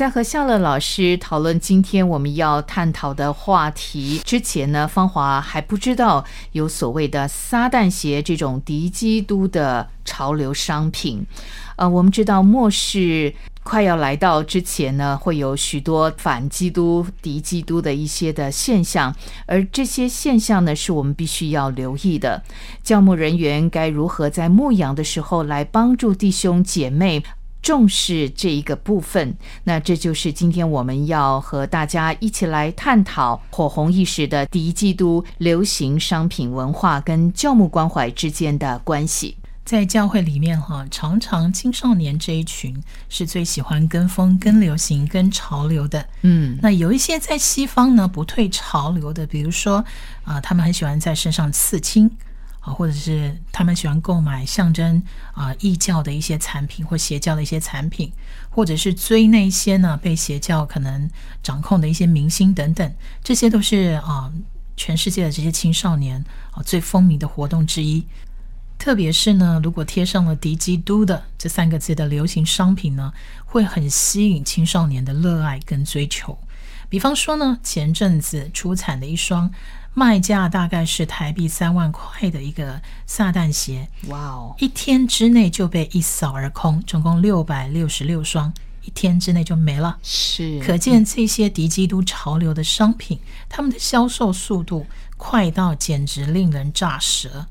在和夏乐老师讨论今天我们要探讨的话题之前呢，芳华还不知道有所谓的撒旦鞋这种敌基督的潮流商品。呃，我们知道末世快要来到之前呢，会有许多反基督、敌基督的一些的现象，而这些现象呢，是我们必须要留意的。教牧人员该如何在牧养的时候来帮助弟兄姐妹？重视这一个部分，那这就是今天我们要和大家一起来探讨火红一时的第一季度流行商品文化跟教牧关怀之间的关系。在教会里面，哈，常常青少年这一群是最喜欢跟风、跟流行、跟潮流的。嗯，那有一些在西方呢不退潮流的，比如说啊，他们很喜欢在身上刺青。啊，或者是他们喜欢购买象征啊异教的一些产品或邪教的一些产品，或者是追那些呢被邪教可能掌控的一些明星等等，这些都是啊全世界的这些青少年啊最风靡的活动之一。特别是呢，如果贴上了“敌基督”的这三个字的流行商品呢，会很吸引青少年的热爱跟追求。比方说呢，前阵子出产的一双。卖价大概是台币三万块的一个撒旦鞋，哇哦！一天之内就被一扫而空，总共六百六十六双，一天之内就没了。是，可见这些敌基督潮流的商品，他们的销售速度快到简直令人咋舌。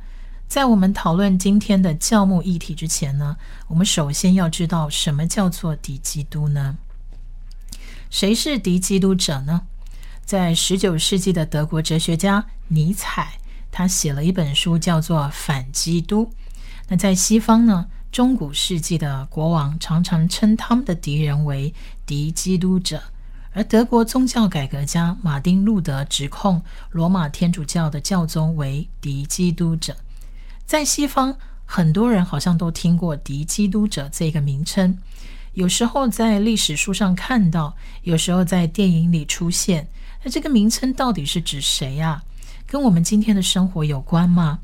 在我们讨论今天的教牧议题之前呢，我们首先要知道什么叫做敌基督呢？谁是敌基督者呢？在十九世纪的德国哲学家尼采，他写了一本书，叫做《反基督》。那在西方呢，中古世纪的国王常常称他们的敌人为敌基督者，而德国宗教改革家马丁·路德指控罗马天主教的教宗为敌基督者。在西方，很多人好像都听过“敌基督者”这个名称，有时候在历史书上看到，有时候在电影里出现。那这个名称到底是指谁呀？跟我们今天的生活有关吗？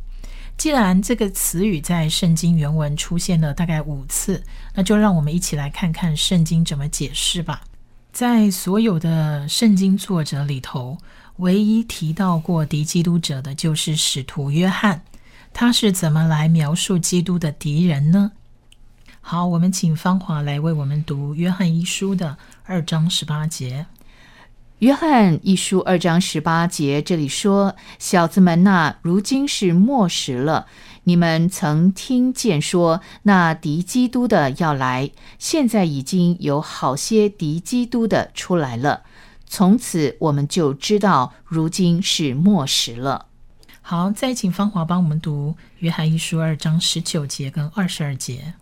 既然这个词语在圣经原文出现了大概五次，那就让我们一起来看看圣经怎么解释吧。在所有的圣经作者里头，唯一提到过敌基督者的就是使徒约翰。他是怎么来描述基督的敌人呢？好，我们请芳华来为我们读约翰一书的二章十八节。约翰一书二章十八节，这里说：“小子们呐，如今是末时了。你们曾听见说，那敌基督的要来，现在已经有好些敌基督的出来了。从此我们就知道，如今是末时了。”好，再请芳华帮我们读约翰一书二章十九节跟二十二节。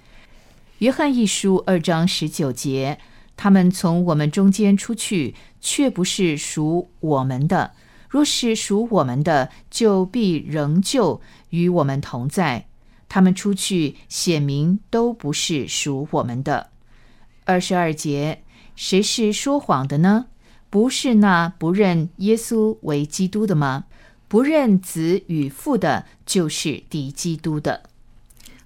约翰一书二章十九节。他们从我们中间出去，却不是属我们的；若是属我们的，就必仍旧与我们同在。他们出去，显明都不是属我们的。二十二节，谁是说谎的呢？不是那不认耶稣为基督的吗？不认子与父的，就是敌基督的。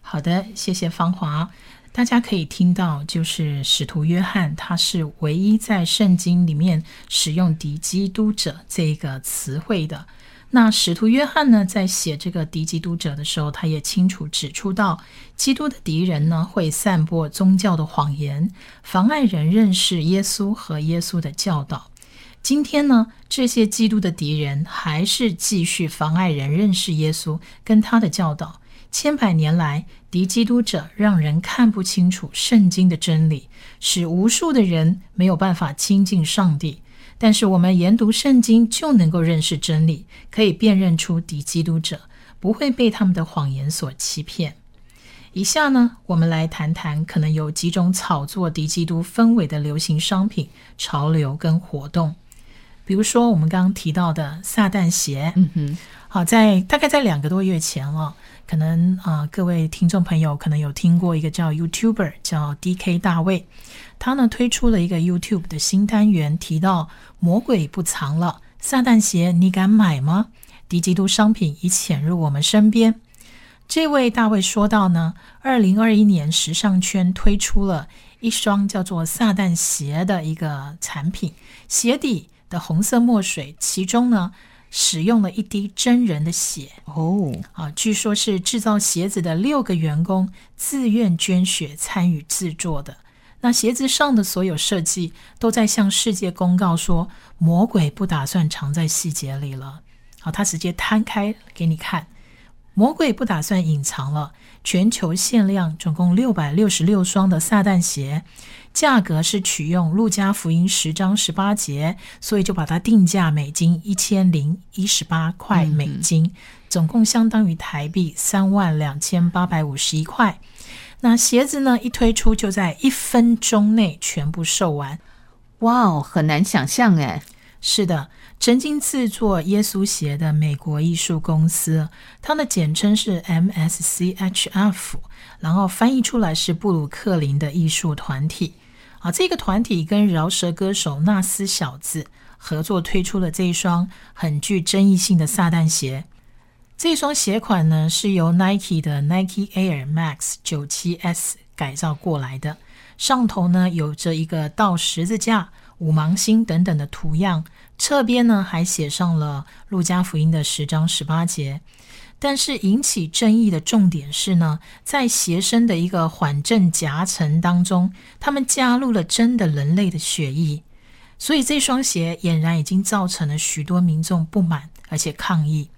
好的，谢谢芳华。大家可以听到，就是使徒约翰，他是唯一在圣经里面使用“敌基督者”这个词汇的。那使徒约翰呢，在写这个“敌基督者”的时候，他也清楚指出到，基督的敌人呢，会散播宗教的谎言，妨碍人认识耶稣和耶稣的教导。今天呢，这些基督的敌人还是继续妨碍人认识耶稣跟他的教导。千百年来，敌基督者让人看不清楚圣经的真理，使无数的人没有办法亲近上帝。但是，我们研读圣经就能够认识真理，可以辨认出敌基督者，不会被他们的谎言所欺骗。以下呢，我们来谈谈可能有几种炒作敌基督氛围的流行商品、潮流跟活动。比如说我们刚刚提到的撒旦鞋，嗯哼，好，在大概在两个多月前了，可能啊、各位听众朋友可能有听过一个叫 YouTuber 叫 DK 大卫，他呢推出了一个 YouTube 的新单元，提到魔鬼不藏了，撒旦鞋你敢买吗？低基督商品已潜入我们身边。这位大卫说到呢，二零二一年时尚圈推出了一双叫做撒旦鞋的一个产品，鞋底的红色墨水，其中呢使用了一滴真人的血哦，啊，据说是制造鞋子的六个员工自愿捐血参与制作的。那鞋子上的所有设计都在向世界公告说，魔鬼不打算藏在细节里了。好，他直接摊开给你看，魔鬼不打算隐藏了。全球限量总共六百六十六双的撒旦鞋，价格是取用路加福音十章十八节，所以就把它定价美金一千零一十八块美金，总共相当于台币三万两千八百五十一块。那鞋子呢，一推出就在一分钟内全部售完。哇哦，很难想象哎。是的，曾经制作耶稣鞋的美国艺术公司，它的简称是 MSCHF，然后翻译出来是布鲁克林的艺术团体。啊，这个团体跟饶舌歌手纳斯小子合作推出了这一双很具争议性的撒旦鞋。这双鞋款呢是由 Nike 的 Nike Air Max 97S 改造过来的，上头呢有着一个倒十字架、五芒星等等的图样，侧边呢还写上了路加福音的十章十八节。但是引起争议的重点是呢，在鞋身的一个缓震夹层当中，他们加入了真的人类的血液，所以这双鞋俨然已经造成了许多民众不满，而且抗议。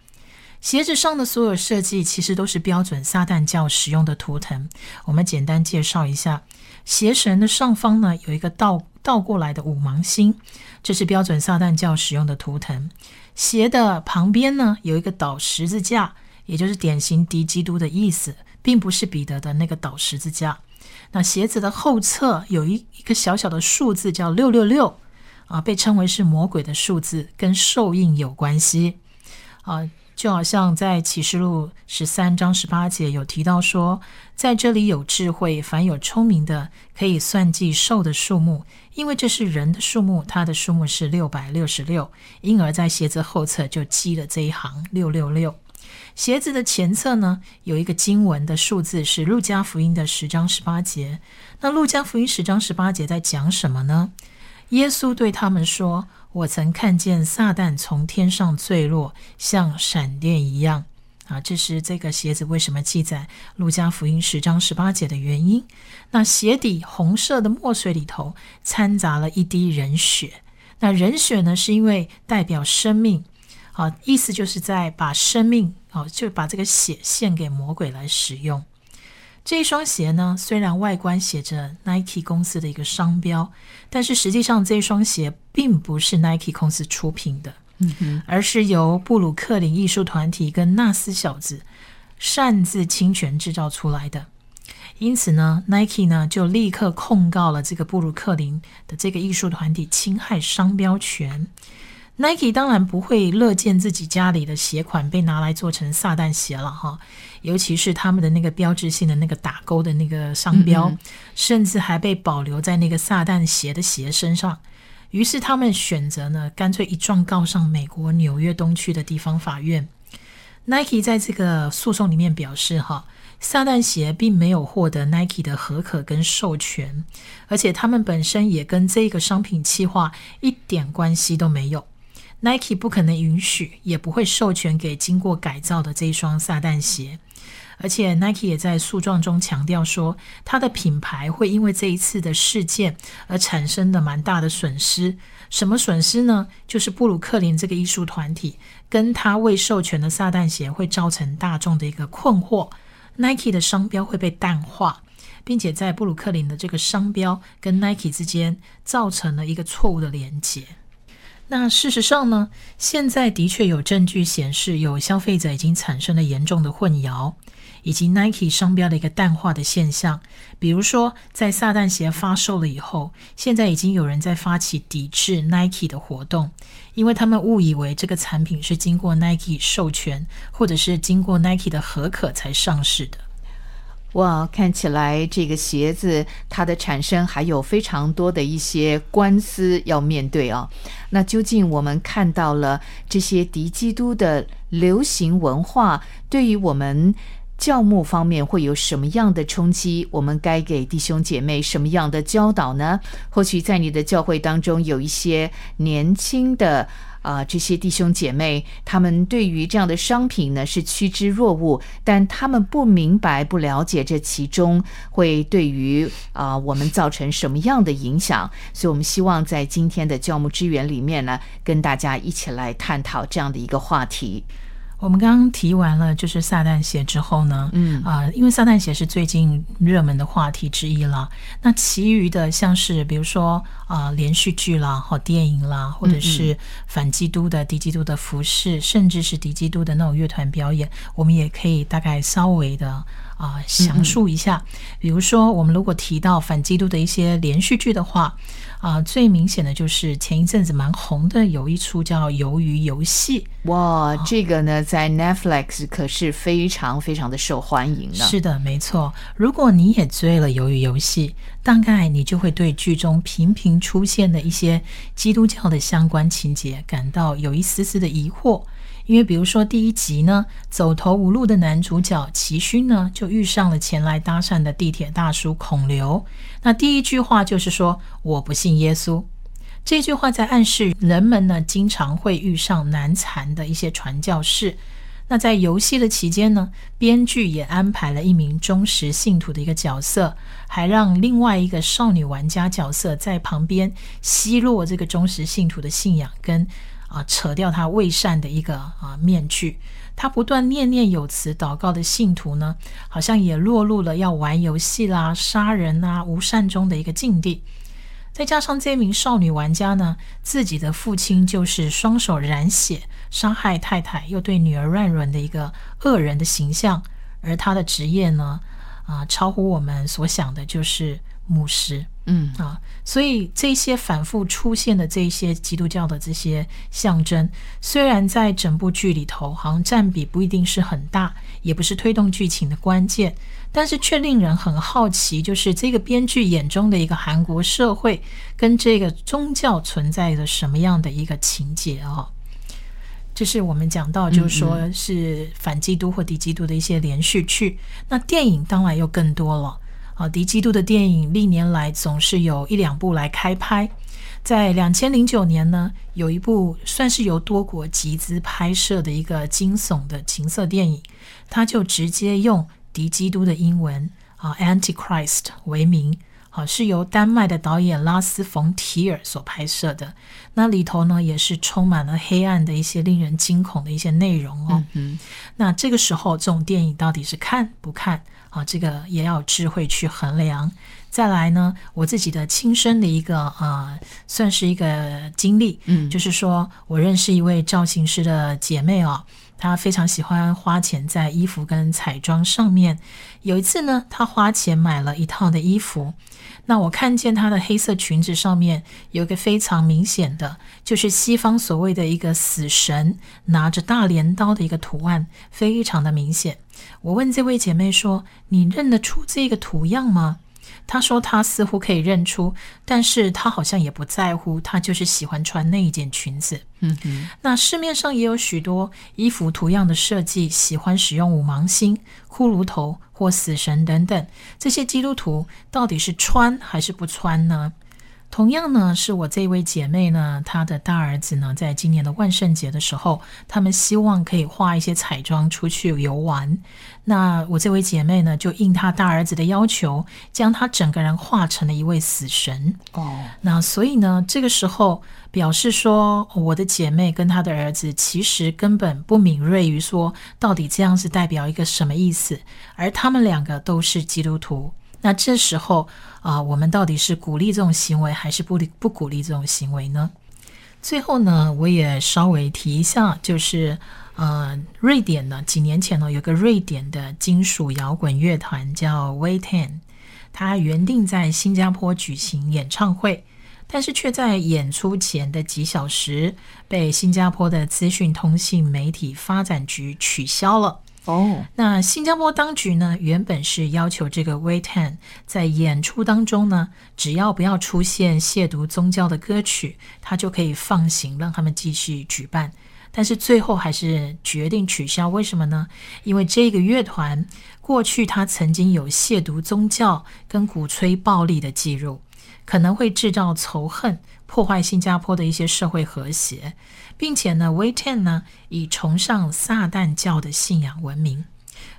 鞋子上的所有设计其实都是标准撒旦教使用的图腾。我们简单介绍一下，鞋绳的上方呢有一个倒倒过来的五芒星，这是标准撒旦教使用的图腾。鞋的旁边呢有一个倒十字架，也就是典型敌基督的意思，并不是彼得的那个倒十字架。那鞋子的后侧有一一个小小的数字叫六六六，啊，被称为是魔鬼的数字，跟兽印有关系，啊。就好像在启示录十三章十八节有提到说，在这里有智慧，凡有聪明的，可以算计兽的数目，因为这是人的数目，它的数目是六百六十六，因而在鞋子后侧就记了这一行六六六。鞋子的前侧呢，有一个经文的数字是路加福音的十章十八节。那路加福音十章十八节在讲什么呢？耶稣对他们说：“我曾看见撒旦从天上坠落，像闪电一样。”啊，这是这个鞋子为什么记载路加福音十章十八节的原因。那鞋底红色的墨水里头掺杂了一滴人血。那人血呢，是因为代表生命，啊，意思就是在把生命，哦，就把这个血献给魔鬼来使用。这一双鞋呢，虽然外观写着 Nike 公司的一个商标，但是实际上这一双鞋并不是 Nike 公司出品的，嗯哼，而是由布鲁克林艺术团体跟纳斯小子擅自侵权制造出来的。因此呢，Nike 呢就立刻控告了这个布鲁克林的这个艺术团体侵害商标权。Nike 当然不会乐见自己家里的鞋款被拿来做成撒旦鞋了哈，尤其是他们的那个标志性的那个打勾的那个商标，甚至还被保留在那个撒旦鞋的鞋身上。于是他们选择呢，干脆一状告上美国纽约东区的地方法院。Nike 在这个诉讼里面表示，哈，撒旦鞋并没有获得 Nike 的合可跟授权，而且他们本身也跟这个商品企划一点关系都没有。Nike 不可能允许，也不会授权给经过改造的这一双撒旦鞋。而且 Nike 也在诉状中强调说，它的品牌会因为这一次的事件而产生的蛮大的损失。什么损失呢？就是布鲁克林这个艺术团体跟他未授权的撒旦鞋会造成大众的一个困惑，Nike 的商标会被淡化，并且在布鲁克林的这个商标跟 Nike 之间造成了一个错误的连接。那事实上呢，现在的确有证据显示，有消费者已经产生了严重的混淆。以及 Nike 商标的一个淡化的现象。比如说，在撒旦鞋发售了以后，现在已经有人在发起抵制 Nike 的活动，因为他们误以为这个产品是经过 Nike 授权，或者是经过 Nike 的合可才上市的。哇，看起来这个鞋子它的产生还有非常多的一些官司要面对啊。那究竟我们看到了这些敌基督的流行文化，对于我们教牧方面会有什么样的冲击？我们该给弟兄姐妹什么样的教导呢？或许在你的教会当中有一些年轻的。啊，这些弟兄姐妹，他们对于这样的商品呢是趋之若鹜，但他们不明白、不了解这其中会对于啊我们造成什么样的影响，所以我们希望在今天的教牧支援里面呢，跟大家一起来探讨这样的一个话题。我们刚刚提完了就是撒旦鞋之后呢，嗯啊，因为撒旦鞋是最近热门的话题之一了。那其余的像是比如说啊连续剧啦、好电影啦，或者是反基督的、敌基督的服饰，甚至是敌基督的那种乐团表演，我们也可以大概稍微的。啊，详述一下，比如说，我们如果提到反基督的一些连续剧的话，啊，最明显的就是前一阵子蛮红的，有一出叫《鱿鱼游戏》。哇，这个呢，在 Netflix 可是非常非常的受欢迎呢。是的，没错。如果你也追了《鱿鱼游戏》，大概你就会对剧中频频出现的一些基督教的相关情节感到有一丝丝的疑惑。因为比如说第一集呢，走投无路的男主角齐勋呢，就遇上了前来搭讪的地铁大叔孔刘。那第一句话就是说我不信耶稣，这句话在暗示人们呢经常会遇上难缠的一些传教士。那在游戏的期间呢，编剧也安排了一名忠实信徒的一个角色，还让另外一个少女玩家角色在旁边奚落这个忠实信徒的信仰跟。啊，扯掉他伪善的一个啊面具，他不断念念有词祷告的信徒呢，好像也落入了要玩游戏啦、杀人啊、无善终的一个境地。再加上这名少女玩家呢，自己的父亲就是双手染血杀害太太又对女儿乱伦的一个恶人的形象，而他的职业呢，啊，超乎我们所想的，就是牧师。嗯啊，所以这些反复出现的这些基督教的这些象征，虽然在整部剧里头好像占比不一定是很大，也不是推动剧情的关键，但是却令人很好奇，就是这个编剧眼中的一个韩国社会跟这个宗教存在着什么样的一个情节啊？这是我们讲到，就是说是反基督或敌基督的一些连续剧，那电影当然又更多了。啊，敌基督的电影历年来总是有一两部来开拍。在两千零九年呢，有一部算是由多国集资拍摄的一个惊悚的情色电影，它就直接用敌基督的英文啊，Antichrist 为名。好，是由丹麦的导演拉斯冯提尔所拍摄的。那里头呢，也是充满了黑暗的一些令人惊恐的一些内容哦。嗯，那这个时候，这种电影到底是看不看？啊，这个也要智慧去衡量。再来呢，我自己的亲身的一个啊，算是一个经历，嗯，就是说我认识一位造型师的姐妹啊，她非常喜欢花钱在衣服跟彩妆上面。有一次呢，她花钱买了一套的衣服，那我看见她的黑色裙子上面有一个非常明显的，就是西方所谓的一个死神拿着大镰刀的一个图案，非常的明显。我问这位姐妹说：“你认得出这个图样吗？”她说：“他似乎可以认出，但是他好像也不在乎，他就是喜欢穿那一件裙子。”嗯哼。那市面上也有许多衣服图样的设计，喜欢使用五芒星、骷髅头或死神等等。这些基督徒到底是穿还是不穿呢？同样呢，是我这位姐妹呢，她的大儿子呢，在今年的万圣节的时候，他们希望可以画一些彩妆出去游玩。那我这位姐妹呢，就应她大儿子的要求，将她整个人画成了一位死神。哦，那所以呢，这个时候表示说，我的姐妹跟她的儿子其实根本不敏锐于说，到底这样是代表一个什么意思，而他们两个都是基督徒。那这时候啊，我们到底是鼓励这种行为，还是不不鼓励这种行为呢？最后呢，我也稍微提一下，就是呃，瑞典呢，几年前呢，有个瑞典的金属摇滚乐团叫 w a i Ten，他原定在新加坡举行演唱会，但是却在演出前的几小时被新加坡的资讯通信媒体发展局取消了。哦，那新加坡当局呢，原本是要求这个 Waitan 在演出当中呢，只要不要出现亵渎宗教的歌曲，他就可以放行，让他们继续举办。但是最后还是决定取消，为什么呢？因为这个乐团过去他曾经有亵渎宗教跟鼓吹暴力的记录，可能会制造仇恨，破坏新加坡的一些社会和谐，并且呢 w a i Ten 呢以崇尚撒旦教的信仰闻名。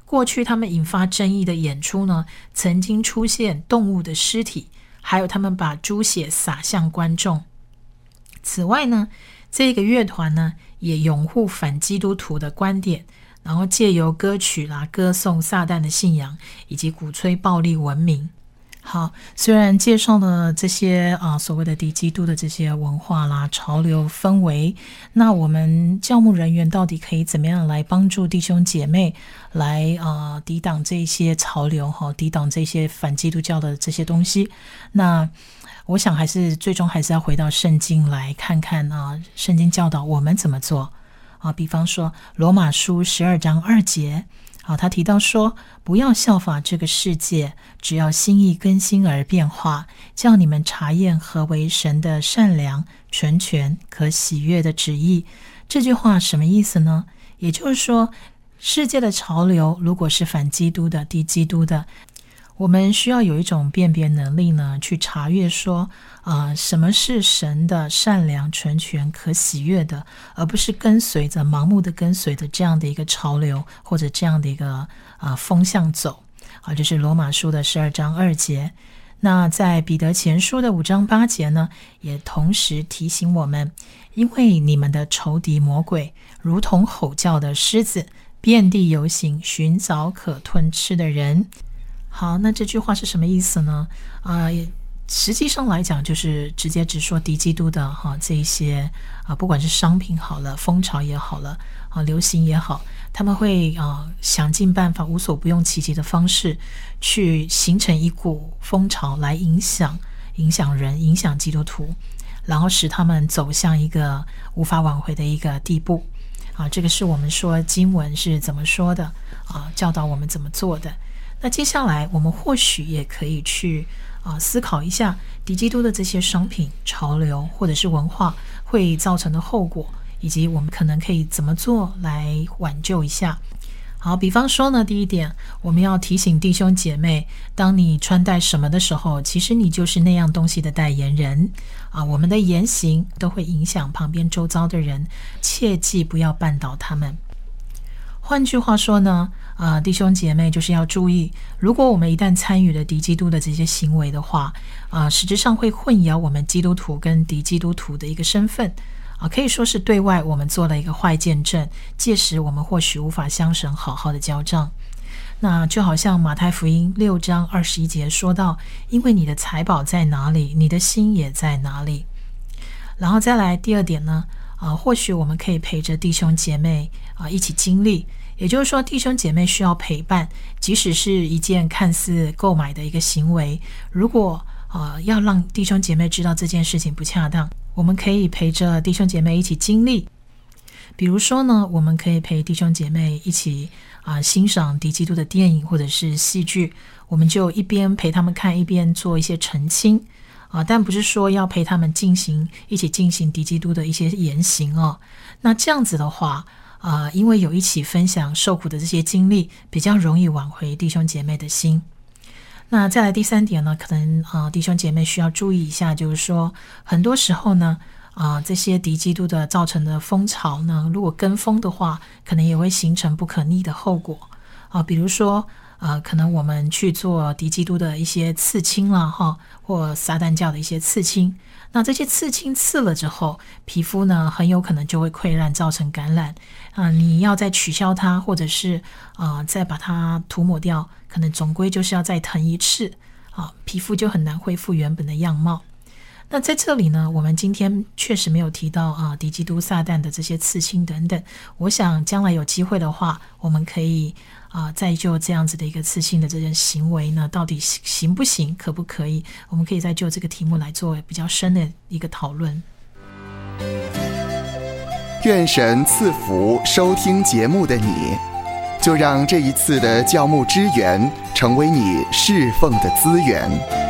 过去他们引发争议的演出呢，曾经出现动物的尸体，还有他们把猪血洒向观众。此外呢，这个乐团呢。也拥护反基督徒的观点，然后借由歌曲啦歌颂撒旦的信仰，以及鼓吹暴力文明。好，虽然介绍了这些啊所谓的敌基督的这些文化啦、潮流氛围，那我们教牧人员到底可以怎么样来帮助弟兄姐妹来啊抵挡这些潮流哈，抵挡这些反基督教的这些东西？那我想还是最终还是要回到圣经来看看啊，圣经教导我们怎么做啊。比方说罗马书十二章二节，好，他提到说，不要效法这个世界，只要心意更新而变化，叫你们查验何为神的善良、纯全、可喜悦的旨意。这句话什么意思呢？也就是说，世界的潮流如果是反基督的、敌基督的。我们需要有一种辨别能力呢，去查阅说，啊，什么是神的善良、纯全、可喜悦的，而不是跟随着盲目的跟随着这样的一个潮流或者这样的一个啊风向走。啊，这是罗马书的十二章二节。那在彼得前书的五章八节呢，也同时提醒我们，因为你们的仇敌魔鬼如同吼叫的狮子，遍地游行，寻找可吞吃的人。好，那这句话是什么意思呢？啊，实际上来讲，就是直接直说敌基督的哈这一些啊，不管是商品好了，风潮也好了，啊，流行也好，他们会啊想尽办法，无所不用其极的方式，去形成一股风潮来影响影响人，影响基督徒，然后使他们走向一个无法挽回的一个地步。啊，这个是我们说经文是怎么说的啊，教导我们怎么做的。那接下来，我们或许也可以去啊思考一下迪基督的这些商品、潮流或者是文化会造成的后果，以及我们可能可以怎么做来挽救一下。好，比方说呢，第一点，我们要提醒弟兄姐妹，当你穿戴什么的时候，其实你就是那样东西的代言人啊。我们的言行都会影响旁边周遭的人，切记不要绊倒他们。换句话说呢？啊，弟兄姐妹，就是要注意，如果我们一旦参与了敌基督的这些行为的话，啊，实质上会混淆我们基督徒跟敌基督徒的一个身份，啊，可以说是对外我们做了一个坏见证，届时我们或许无法相神好好的交账。那就好像马太福音六章二十一节说到，因为你的财宝在哪里，你的心也在哪里。然后再来第二点呢，啊，或许我们可以陪着弟兄姐妹啊一起经历。也就是说，弟兄姐妹需要陪伴，即使是一件看似购买的一个行为，如果呃要让弟兄姐妹知道这件事情不恰当，我们可以陪着弟兄姐妹一起经历。比如说呢，我们可以陪弟兄姐妹一起啊欣赏敌基督的电影或者是戏剧，我们就一边陪他们看，一边做一些澄清啊，但不是说要陪他们进行一起进行敌基督的一些言行哦。那这样子的话。啊，因为有一起分享受苦的这些经历，比较容易挽回弟兄姐妹的心。那再来第三点呢，可能啊，弟兄姐妹需要注意一下，就是说，很多时候呢，啊，这些敌基督的造成的风潮呢，如果跟风的话，可能也会形成不可逆的后果啊，比如说。啊，可能我们去做敌基督的一些刺青了哈，或撒旦教的一些刺青。那这些刺青刺了之后，皮肤呢很有可能就会溃烂，造成感染。啊，你要再取消它，或者是啊再把它涂抹掉，可能总归就是要再疼一次啊，皮肤就很难恢复原本的样貌。那在这里呢，我们今天确实没有提到啊，敌基督撒旦的这些刺青等等。我想将来有机会的话，我们可以啊，再就这样子的一个刺青的这件行为呢，到底行不行，可不可以？我们可以再就这个题目来做比较深的一个讨论。愿神赐福收听节目的你，就让这一次的教牧支援成为你侍奉的资源。